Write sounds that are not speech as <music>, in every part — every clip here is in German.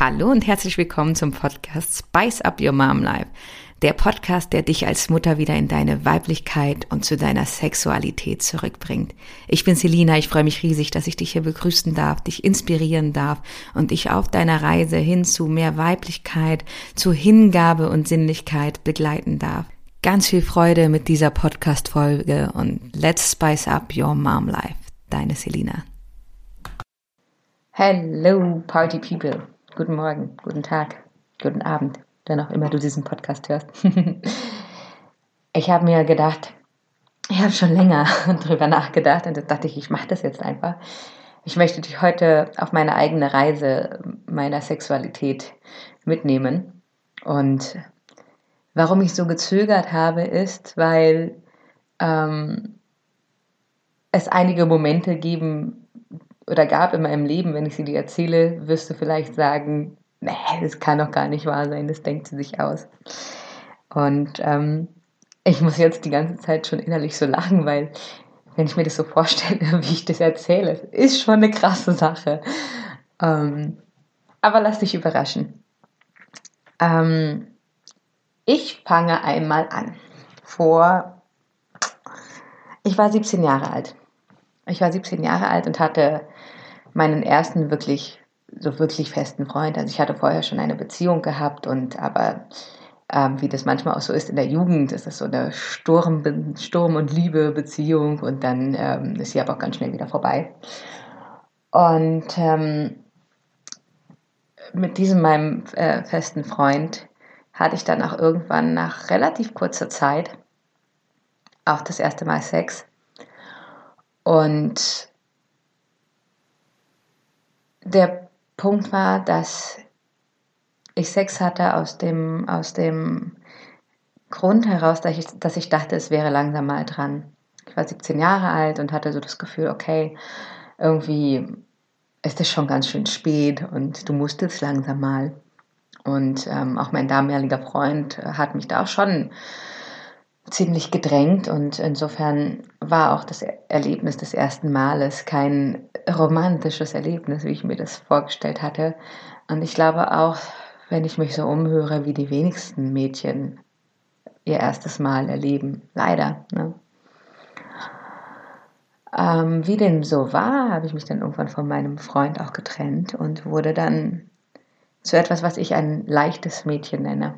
Hallo und herzlich willkommen zum Podcast Spice Up Your Mom Life. Der Podcast, der dich als Mutter wieder in deine Weiblichkeit und zu deiner Sexualität zurückbringt. Ich bin Selina, ich freue mich riesig, dass ich dich hier begrüßen darf, dich inspirieren darf und dich auf deiner Reise hin zu mehr Weiblichkeit, zu Hingabe und Sinnlichkeit begleiten darf. Ganz viel Freude mit dieser Podcast-Folge und let's spice up your mom life. Deine Selina. Hello, Party People. Guten Morgen, guten Tag, guten Abend, wenn auch immer du diesen Podcast hörst. <laughs> ich habe mir gedacht, ich habe schon länger <laughs> darüber nachgedacht und dachte ich, ich mache das jetzt einfach. Ich möchte dich heute auf meine eigene Reise meiner Sexualität mitnehmen. Und warum ich so gezögert habe, ist, weil ähm, es einige Momente geben oder gab in meinem Leben, wenn ich sie dir erzähle, wirst du vielleicht sagen, nee, das kann doch gar nicht wahr sein, das denkt sie sich aus. Und ähm, ich muss jetzt die ganze Zeit schon innerlich so lachen, weil wenn ich mir das so vorstelle, <laughs> wie ich das erzähle, ist schon eine krasse Sache. Ähm, aber lass dich überraschen. Ähm, ich fange einmal an. Vor, ich war 17 Jahre alt. Ich war 17 Jahre alt und hatte meinen ersten wirklich, so wirklich festen Freund. Also ich hatte vorher schon eine Beziehung gehabt und aber ähm, wie das manchmal auch so ist in der Jugend, ist das so eine Sturm, Sturm und Liebe Beziehung und dann ähm, ist sie aber auch ganz schnell wieder vorbei. Und ähm, mit diesem meinem äh, festen Freund hatte ich dann auch irgendwann nach relativ kurzer Zeit auch das erste Mal Sex. Und der Punkt war, dass ich Sex hatte aus dem, aus dem Grund heraus, dass ich, dass ich dachte, es wäre langsam mal dran. Ich war 17 Jahre alt und hatte so das Gefühl, okay, irgendwie ist es schon ganz schön spät und du musstest langsam mal. Und ähm, auch mein damaliger Freund hat mich da auch schon ziemlich gedrängt und insofern war auch das Erlebnis des ersten Males kein romantisches Erlebnis, wie ich mir das vorgestellt hatte. Und ich glaube auch, wenn ich mich so umhöre, wie die wenigsten Mädchen ihr erstes Mal erleben. Leider. Ne? Ähm, wie dem so war, habe ich mich dann irgendwann von meinem Freund auch getrennt und wurde dann zu etwas, was ich ein leichtes Mädchen nenne.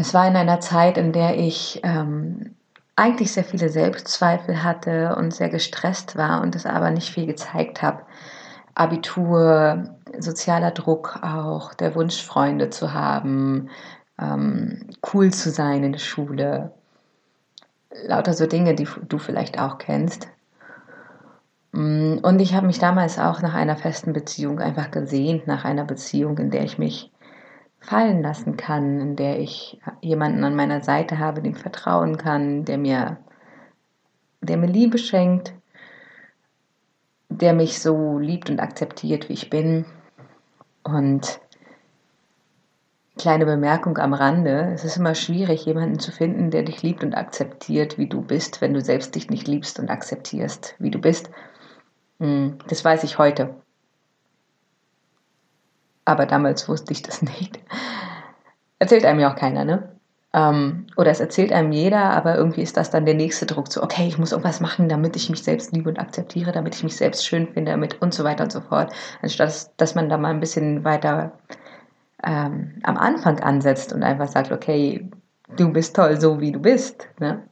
Es war in einer Zeit, in der ich ähm, eigentlich sehr viele Selbstzweifel hatte und sehr gestresst war und es aber nicht viel gezeigt habe. Abitur, sozialer Druck auch, der Wunsch, Freunde zu haben, ähm, cool zu sein in der Schule. Lauter so Dinge, die du vielleicht auch kennst. Mm, und ich habe mich damals auch nach einer festen Beziehung einfach gesehnt, nach einer Beziehung, in der ich mich fallen lassen kann, in der ich jemanden an meiner Seite habe, dem vertrauen kann, der mir, der mir Liebe schenkt, der mich so liebt und akzeptiert, wie ich bin. Und kleine Bemerkung am Rande, es ist immer schwierig, jemanden zu finden, der dich liebt und akzeptiert, wie du bist, wenn du selbst dich nicht liebst und akzeptierst, wie du bist. Hm, das weiß ich heute aber damals wusste ich das <laughs> nicht. Erzählt einem ja auch keiner, ne? Ähm, oder es erzählt einem jeder, aber irgendwie ist das dann der nächste Druck, so, okay, ich muss irgendwas machen, damit ich mich selbst liebe und akzeptiere, damit ich mich selbst schön finde, damit und so weiter und so fort. Anstatt dass man da mal ein bisschen weiter ähm, am Anfang ansetzt und einfach sagt, okay, du bist toll, so wie du bist. Ne?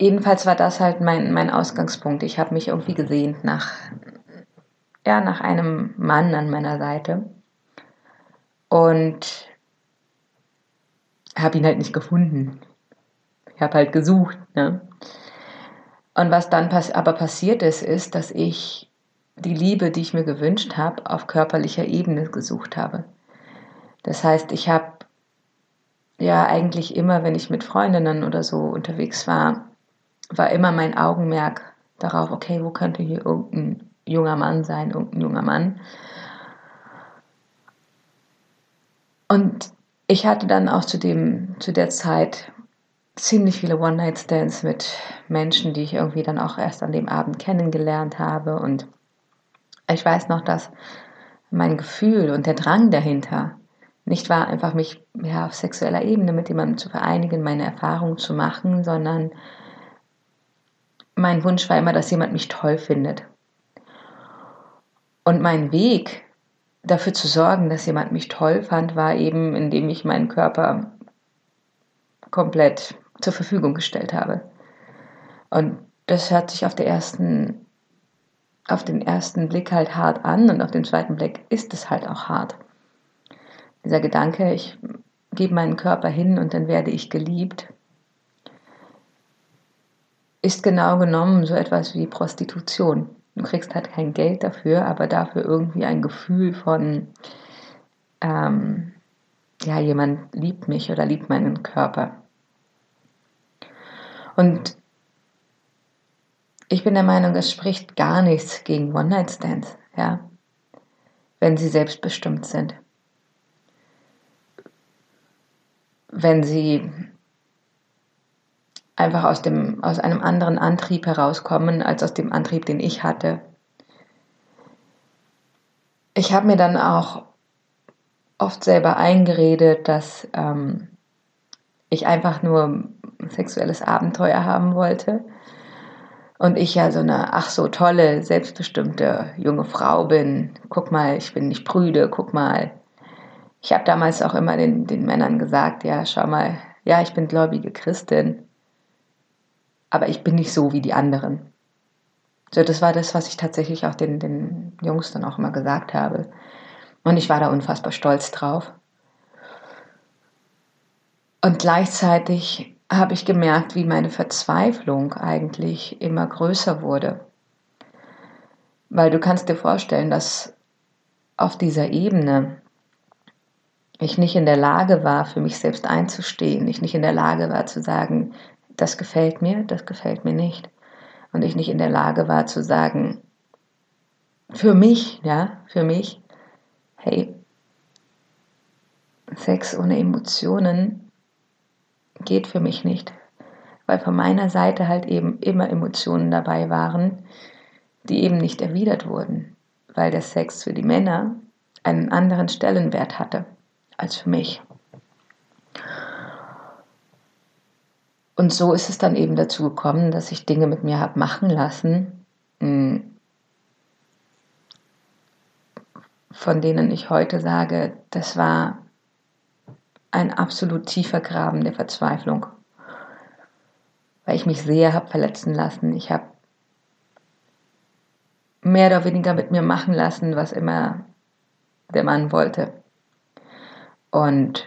Jedenfalls war das halt mein, mein Ausgangspunkt. Ich habe mich irgendwie gesehnt nach, ja, nach einem Mann an meiner Seite und habe ihn halt nicht gefunden. Ich habe halt gesucht. Ne? Und was dann pass aber passiert ist, ist, dass ich die Liebe, die ich mir gewünscht habe, auf körperlicher Ebene gesucht habe. Das heißt, ich habe ja eigentlich immer, wenn ich mit Freundinnen oder so unterwegs war, war immer mein Augenmerk darauf, okay, wo könnte hier irgendein junger Mann sein, irgendein junger Mann. Und ich hatte dann auch zu, dem, zu der Zeit ziemlich viele One-Night-Stands mit Menschen, die ich irgendwie dann auch erst an dem Abend kennengelernt habe. Und Ich weiß noch, dass mein Gefühl und der Drang dahinter nicht war, einfach mich ja, auf sexueller Ebene mit jemandem zu vereinigen, meine Erfahrungen zu machen, sondern mein Wunsch war immer, dass jemand mich toll findet. Und mein Weg dafür zu sorgen, dass jemand mich toll fand, war eben, indem ich meinen Körper komplett zur Verfügung gestellt habe. Und das hört sich auf, ersten, auf den ersten Blick halt hart an und auf den zweiten Blick ist es halt auch hart. Dieser Gedanke, ich gebe meinen Körper hin und dann werde ich geliebt, ist genau genommen so etwas wie Prostitution. Du kriegst halt kein Geld dafür, aber dafür irgendwie ein Gefühl von, ähm, ja, jemand liebt mich oder liebt meinen Körper. Und ich bin der Meinung, es spricht gar nichts gegen One-Night-Stands, ja, wenn sie selbstbestimmt sind. Wenn sie einfach aus, dem, aus einem anderen Antrieb herauskommen als aus dem Antrieb, den ich hatte. Ich habe mir dann auch oft selber eingeredet, dass ähm, ich einfach nur sexuelles Abenteuer haben wollte und ich ja so eine ach so tolle, selbstbestimmte junge Frau bin. Guck mal, ich bin nicht prüde, guck mal. Ich habe damals auch immer den, den Männern gesagt, ja, schau mal, ja, ich bin gläubige Christin aber ich bin nicht so wie die anderen. So, das war das, was ich tatsächlich auch den, den Jungs dann auch immer gesagt habe. Und ich war da unfassbar stolz drauf. Und gleichzeitig habe ich gemerkt, wie meine Verzweiflung eigentlich immer größer wurde. Weil du kannst dir vorstellen, dass auf dieser Ebene ich nicht in der Lage war, für mich selbst einzustehen, ich nicht in der Lage war zu sagen, das gefällt mir, das gefällt mir nicht. Und ich nicht in der Lage war zu sagen, für mich, ja, für mich, hey, Sex ohne Emotionen geht für mich nicht. Weil von meiner Seite halt eben immer Emotionen dabei waren, die eben nicht erwidert wurden. Weil der Sex für die Männer einen anderen Stellenwert hatte als für mich. Und so ist es dann eben dazu gekommen, dass ich Dinge mit mir habe machen lassen, hm, von denen ich heute sage, das war ein absolut tiefer Graben der Verzweiflung, weil ich mich sehr habe verletzen lassen. Ich habe mehr oder weniger mit mir machen lassen, was immer der Mann wollte. Und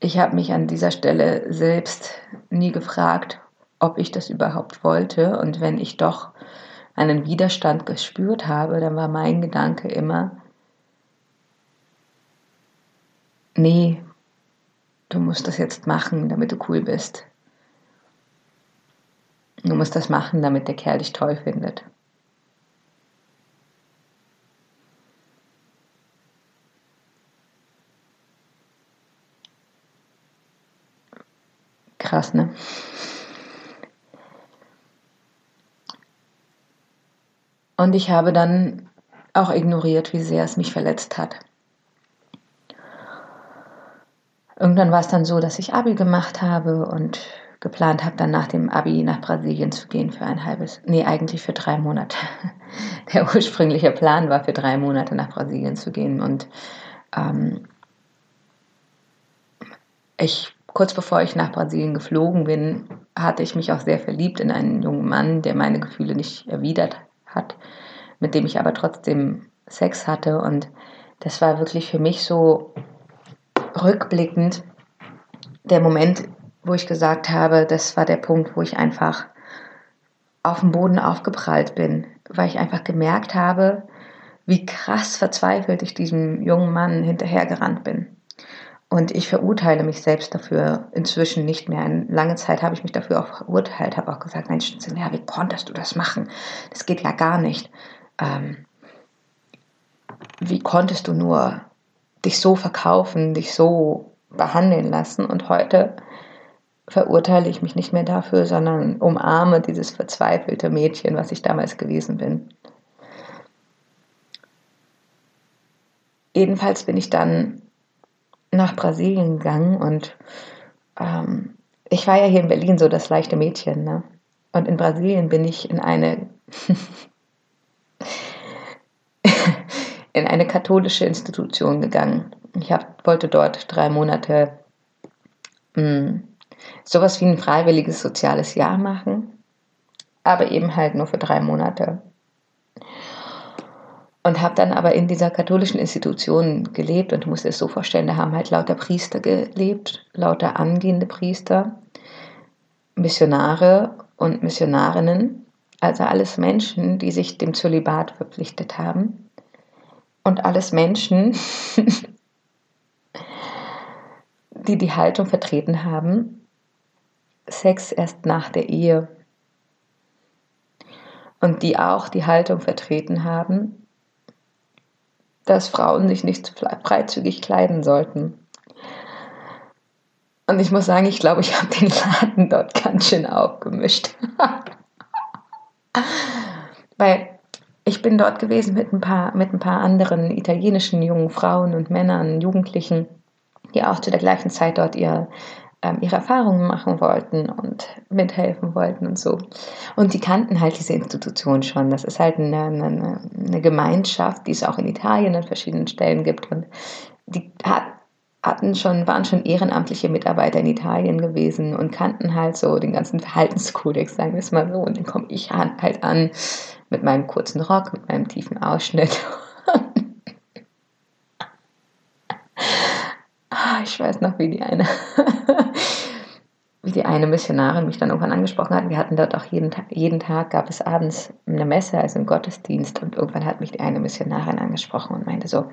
ich habe mich an dieser Stelle selbst nie gefragt, ob ich das überhaupt wollte. Und wenn ich doch einen Widerstand gespürt habe, dann war mein Gedanke immer, nee, du musst das jetzt machen, damit du cool bist. Du musst das machen, damit der Kerl dich toll findet. Krass, ne? Und ich habe dann auch ignoriert, wie sehr es mich verletzt hat. Irgendwann war es dann so, dass ich Abi gemacht habe und geplant habe, dann nach dem Abi nach Brasilien zu gehen für ein halbes, nee, eigentlich für drei Monate. <laughs> Der ursprüngliche Plan war, für drei Monate nach Brasilien zu gehen. Und ähm, ich kurz bevor ich nach Brasilien geflogen bin, hatte ich mich auch sehr verliebt in einen jungen Mann, der meine Gefühle nicht erwidert hat, mit dem ich aber trotzdem Sex hatte. Und das war wirklich für mich so rückblickend der Moment, wo ich gesagt habe, das war der Punkt, wo ich einfach auf dem Boden aufgeprallt bin, weil ich einfach gemerkt habe, wie krass verzweifelt ich diesem jungen Mann hinterhergerannt bin. Und ich verurteile mich selbst dafür inzwischen nicht mehr. Eine lange Zeit habe ich mich dafür auch verurteilt, habe auch gesagt, Mensch, ja, wie konntest du das machen? Das geht ja gar nicht. Ähm, wie konntest du nur dich so verkaufen, dich so behandeln lassen? Und heute verurteile ich mich nicht mehr dafür, sondern umarme dieses verzweifelte Mädchen, was ich damals gewesen bin. jedenfalls bin ich dann nach Brasilien gegangen und ähm, ich war ja hier in Berlin so das leichte Mädchen. Ne? Und in Brasilien bin ich in eine <laughs> in eine katholische Institution gegangen. Ich hab, wollte dort drei Monate mh, hm, sowas wie ein freiwilliges soziales Jahr machen, aber eben halt nur für drei Monate. Und habe dann aber in dieser katholischen Institution gelebt und du musst dir es so vorstellen, da haben halt lauter Priester gelebt, lauter angehende Priester, Missionare und Missionarinnen, also alles Menschen, die sich dem Zölibat verpflichtet haben. Und alles Menschen, <laughs> die die Haltung vertreten haben, Sex erst nach der Ehe. Und die auch die Haltung vertreten haben, dass Frauen sich nicht freizügig kleiden sollten. Und ich muss sagen, ich glaube, ich habe den Laden dort ganz schön aufgemischt. <laughs> Weil ich bin dort gewesen mit ein, paar, mit ein paar anderen italienischen jungen Frauen und Männern, Jugendlichen, die auch zu der gleichen Zeit dort ihr ähm, ihre Erfahrungen machen wollten und mithelfen wollten und so. Und die kannten halt diese Institution schon. Das ist halt eine, eine, eine Gemeinschaft, die es auch in Italien an verschiedenen Stellen gibt. Und die hat, hatten schon, waren schon ehrenamtliche Mitarbeiter in Italien gewesen und kannten halt so den ganzen Verhaltenskodex, sagen wir es mal so. Und dann komme ich halt an mit meinem kurzen Rock, mit meinem tiefen Ausschnitt Ah, ich weiß noch, wie die eine, <laughs> wie die eine Missionarin mich dann irgendwann angesprochen hat. Wir hatten dort auch jeden, Tag, jeden Tag gab es abends eine Messe, also einen Gottesdienst. Und irgendwann hat mich die eine Missionarin angesprochen und meinte so,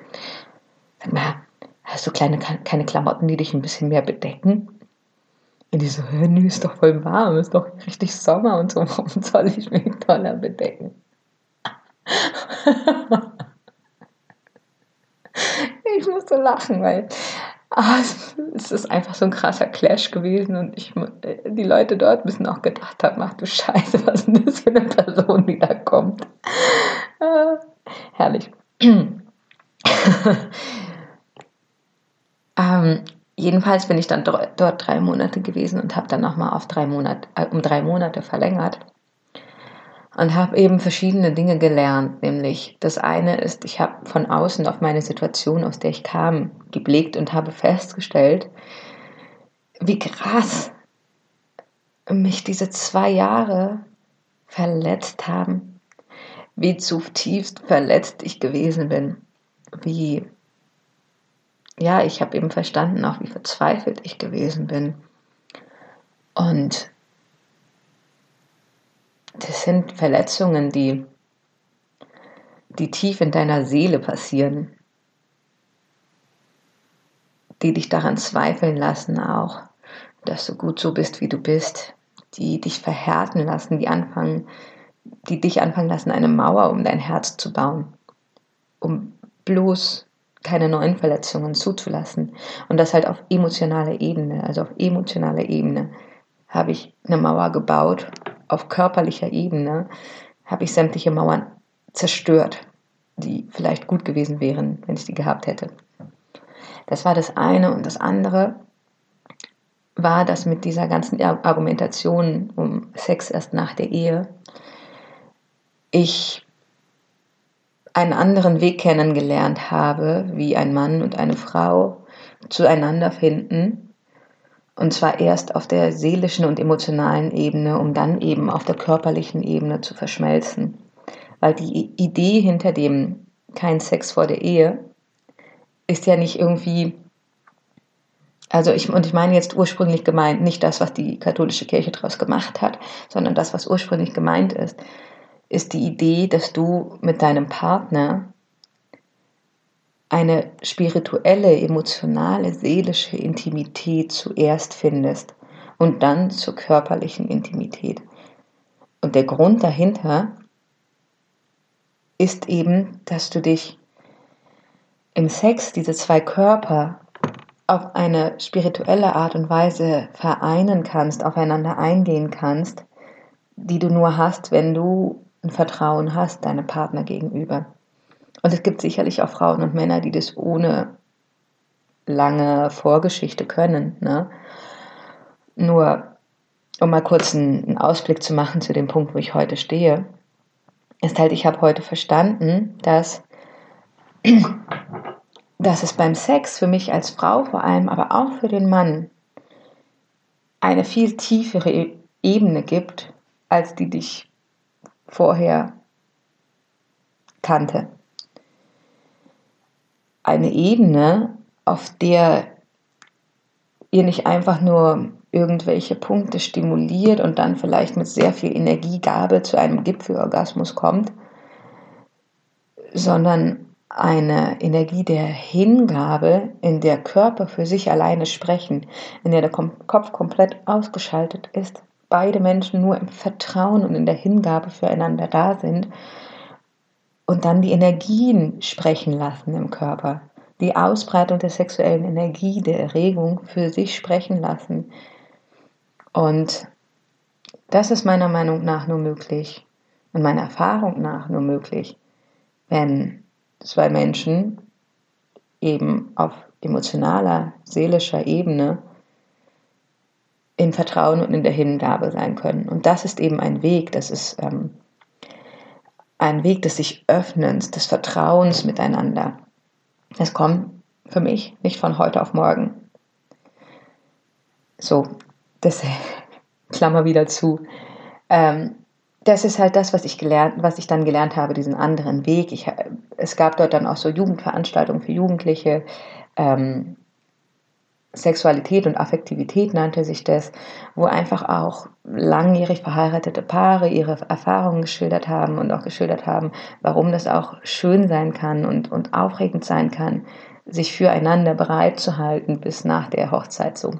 sag mal, hast du kleine, keine Klamotten, die dich ein bisschen mehr bedecken? Und die so, nö, ist doch voll warm, ist doch richtig Sommer und so, <laughs> warum soll ich mich toller bedecken? <laughs> ich musste lachen, weil Ah, es ist einfach so ein krasser Clash gewesen und ich, die Leute dort müssen auch gedacht haben, ach du Scheiße, was ist denn das für eine Person, die da kommt. Äh, herrlich. <clears throat> ähm, jedenfalls bin ich dann dort drei Monate gewesen und habe dann nochmal äh, um drei Monate verlängert und habe eben verschiedene Dinge gelernt. Nämlich das eine ist, ich habe von außen auf meine Situation, aus der ich kam, geblickt und habe festgestellt, wie krass mich diese zwei Jahre verletzt haben, wie zutiefst verletzt ich gewesen bin, wie, ja, ich habe eben verstanden auch, wie verzweifelt ich gewesen bin. Und das sind Verletzungen, die, die tief in deiner Seele passieren, die dich daran zweifeln lassen auch, dass du gut so bist, wie du bist, die dich verhärten lassen, die anfangen, die dich anfangen lassen, eine Mauer um dein Herz zu bauen, um bloß keine neuen Verletzungen zuzulassen. Und das halt auf emotionaler Ebene, also auf emotionaler Ebene habe ich eine Mauer gebaut auf körperlicher Ebene habe ich sämtliche Mauern zerstört, die vielleicht gut gewesen wären, wenn ich die gehabt hätte. Das war das eine und das andere war, dass mit dieser ganzen Argumentation um Sex erst nach der Ehe ich einen anderen Weg kennengelernt habe, wie ein Mann und eine Frau zueinander finden und zwar erst auf der seelischen und emotionalen Ebene, um dann eben auf der körperlichen Ebene zu verschmelzen. Weil die Idee hinter dem kein Sex vor der Ehe ist ja nicht irgendwie, also ich, und ich meine jetzt ursprünglich gemeint, nicht das, was die katholische Kirche daraus gemacht hat, sondern das, was ursprünglich gemeint ist, ist die Idee, dass du mit deinem Partner eine spirituelle, emotionale, seelische Intimität zuerst findest und dann zur körperlichen Intimität. Und der Grund dahinter ist eben, dass du dich im Sex, diese zwei Körper, auf eine spirituelle Art und Weise vereinen kannst, aufeinander eingehen kannst, die du nur hast, wenn du ein Vertrauen hast deinem Partner gegenüber. Und es gibt sicherlich auch Frauen und Männer, die das ohne lange Vorgeschichte können. Ne? Nur, um mal kurz einen Ausblick zu machen zu dem Punkt, wo ich heute stehe, ist halt, ich habe heute verstanden, dass, <clears throat> dass es beim Sex für mich als Frau vor allem, aber auch für den Mann eine viel tiefere e-, Ebene gibt, als die dich vorher kannte. Eine Ebene, auf der ihr nicht einfach nur irgendwelche Punkte stimuliert und dann vielleicht mit sehr viel Energiegabe zu einem Gipfelorgasmus kommt, sondern eine Energie der Hingabe, in der Körper für sich alleine sprechen, in der der Kopf komplett ausgeschaltet ist, beide Menschen nur im Vertrauen und in der Hingabe füreinander da sind und dann die Energien sprechen lassen im Körper, die Ausbreitung der sexuellen Energie, der Erregung für sich sprechen lassen. Und das ist meiner Meinung nach nur möglich und meiner Erfahrung nach nur möglich, wenn zwei Menschen eben auf emotionaler, seelischer Ebene im Vertrauen und in der Hingabe sein können. Und das ist eben ein Weg, das ist ähm, ein Weg des sich Öffnens, des Vertrauens miteinander. Das kommt für mich nicht von heute auf morgen. So, das <laughs> Klammer wieder zu. Ähm, das ist halt das, was ich gelernt, was ich dann gelernt habe, diesen anderen Weg. Ich, es gab dort dann auch so Jugendveranstaltungen für Jugendliche. Ähm, Sexualität und Affektivität nannte sich das, wo einfach auch langjährig verheiratete Paare ihre Erfahrungen geschildert haben und auch geschildert haben, warum das auch schön sein kann und, und aufregend sein kann, sich füreinander bereit zu halten bis nach der Hochzeit so.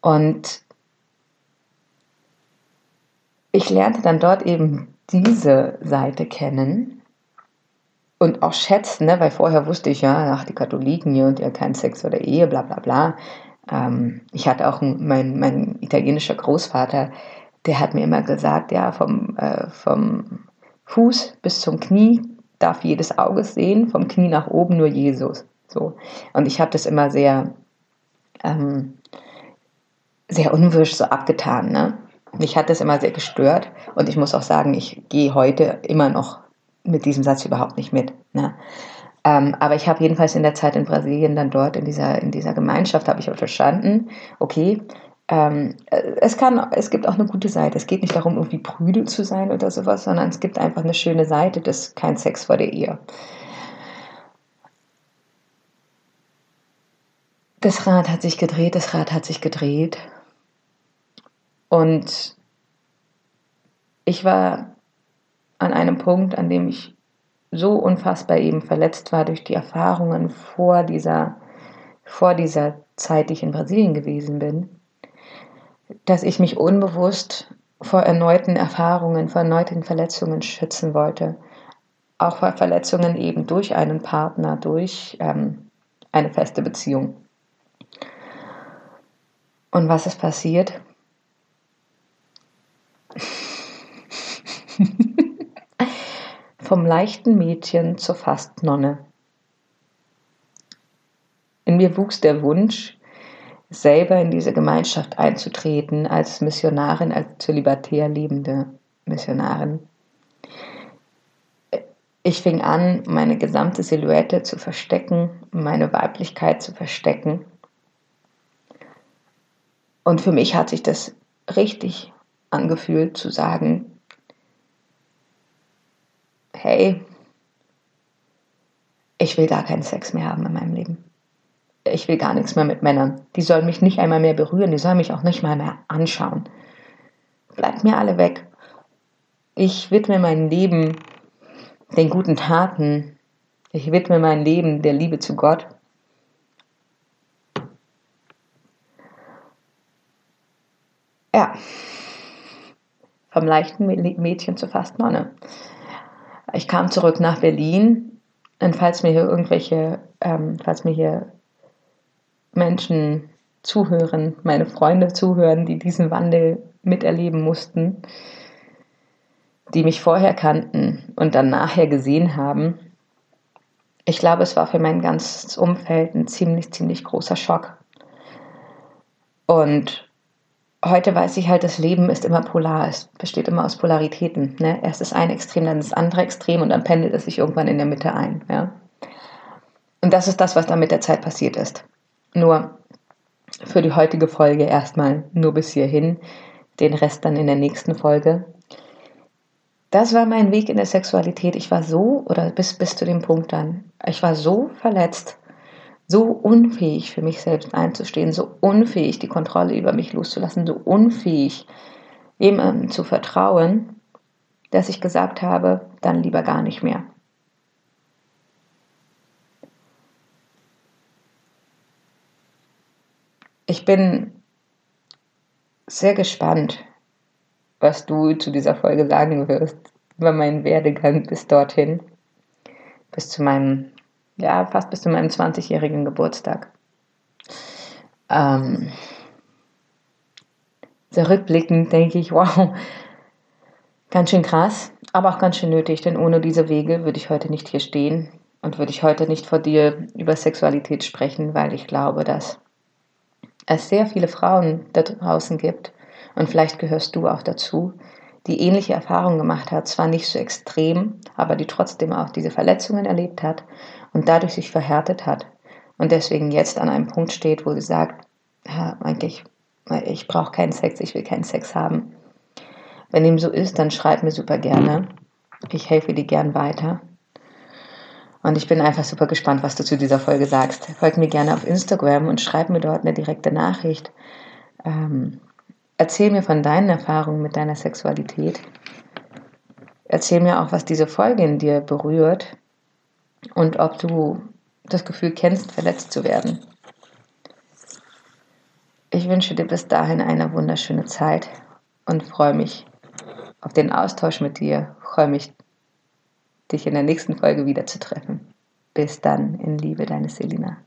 Und ich lernte dann dort eben diese Seite kennen und auch schätzen, ne? weil vorher wusste ich ja, ach, die Katholiken hier und ja kein Sex oder Ehe, bla bla bla. Ähm, ich hatte auch ein, mein, mein italienischer Großvater, der hat mir immer gesagt, ja, vom, äh, vom Fuß bis zum Knie darf jedes Auge sehen, vom Knie nach oben nur Jesus. So. Und ich habe das immer sehr, ähm, sehr unwirsch so abgetan. Ne? Mich hat das immer sehr gestört und ich muss auch sagen, ich gehe heute immer noch mit diesem Satz überhaupt nicht mit. Ne? Ähm, aber ich habe jedenfalls in der Zeit in Brasilien dann dort in dieser, in dieser Gemeinschaft, habe ich auch verstanden, okay, ähm, es, kann, es gibt auch eine gute Seite. Es geht nicht darum, irgendwie prüde zu sein oder sowas, sondern es gibt einfach eine schöne Seite, das kein Sex vor der Ehe. Das Rad hat sich gedreht, das Rad hat sich gedreht. Und ich war an einem Punkt, an dem ich so unfassbar eben verletzt war durch die Erfahrungen vor dieser, vor dieser Zeit, die ich in Brasilien gewesen bin, dass ich mich unbewusst vor erneuten Erfahrungen, vor erneuten Verletzungen schützen wollte. Auch vor Verletzungen eben durch einen Partner, durch ähm, eine feste Beziehung. Und was ist passiert? Vom leichten Mädchen zur Fastnonne. In mir wuchs der Wunsch, selber in diese Gemeinschaft einzutreten als Missionarin, als zölibatär lebende Missionarin. Ich fing an, meine gesamte Silhouette zu verstecken, meine Weiblichkeit zu verstecken. Und für mich hat sich das richtig angefühlt zu sagen, hey, ich will gar keinen Sex mehr haben in meinem Leben. Ich will gar nichts mehr mit Männern. Die sollen mich nicht einmal mehr berühren, die sollen mich auch nicht mal mehr anschauen. Bleibt mir alle weg. Ich widme mein Leben den guten Taten. Ich widme mein Leben der Liebe zu Gott. Ja, vom leichten Mädchen zur fast Nonne. Ich kam zurück nach Berlin und falls mir hier irgendwelche, ähm, falls mir hier Menschen zuhören, meine Freunde zuhören, die diesen Wandel miterleben mussten, die mich vorher kannten und dann nachher gesehen haben, ich glaube, es war für mein ganzes Umfeld ein ziemlich, ziemlich großer Schock. Und heute weiß ich halt, das Leben ist immer polar, es besteht immer aus Polaritäten. Ne? Erst das eine Extrem, dann das andere Extrem und dann pendelt es sich irgendwann in der Mitte ein. Ja? Und das ist das, was dann mit der Zeit passiert ist. Nur für die heutige Folge erstmal nur bis hierhin, den Rest dann in der nächsten Folge. Das war mein Weg in der Sexualität. Ich war so, oder bis, bis zu dem Punkt dann, ich war so verletzt, so unfähig für mich selbst einzustehen, so unfähig die Kontrolle über mich loszulassen, so unfähig jemandem zu vertrauen, dass ich gesagt habe, dann lieber gar nicht mehr. Ich bin sehr gespannt, was du zu dieser Folge sagen wirst über meinen Werdegang bis dorthin, bis zu meinem, ja, fast bis zu meinem 20-jährigen Geburtstag. Ähm, sehr rückblickend denke ich, wow, ganz schön krass, aber auch ganz schön nötig, denn ohne diese Wege würde ich heute nicht hier stehen und würde ich heute nicht vor dir über Sexualität sprechen, weil ich glaube, dass es sehr viele Frauen da draußen gibt, und vielleicht gehörst du auch dazu, die ähnliche Erfahrungen gemacht hat, zwar nicht so extrem, aber die trotzdem auch diese Verletzungen erlebt hat und dadurch sich verhärtet hat und deswegen jetzt an einem Punkt steht, wo sie sagt, ja, eigentlich, ich brauche keinen Sex, ich will keinen Sex haben. Wenn dem so ist, dann schreib mir super gerne. Ich helfe dir gern weiter. Und ich bin einfach super gespannt, was du zu dieser Folge sagst. Folg mir gerne auf Instagram und schreib mir dort eine direkte Nachricht. Ähm, erzähl mir von deinen Erfahrungen mit deiner Sexualität. Erzähl mir auch, was diese Folge in dir berührt und ob du das Gefühl kennst, verletzt zu werden. Ich wünsche dir bis dahin eine wunderschöne Zeit und freue mich auf den Austausch mit dir. Freue mich, dich in der nächsten Folge wieder zu treffen. Bis dann, in Liebe, deine Selina.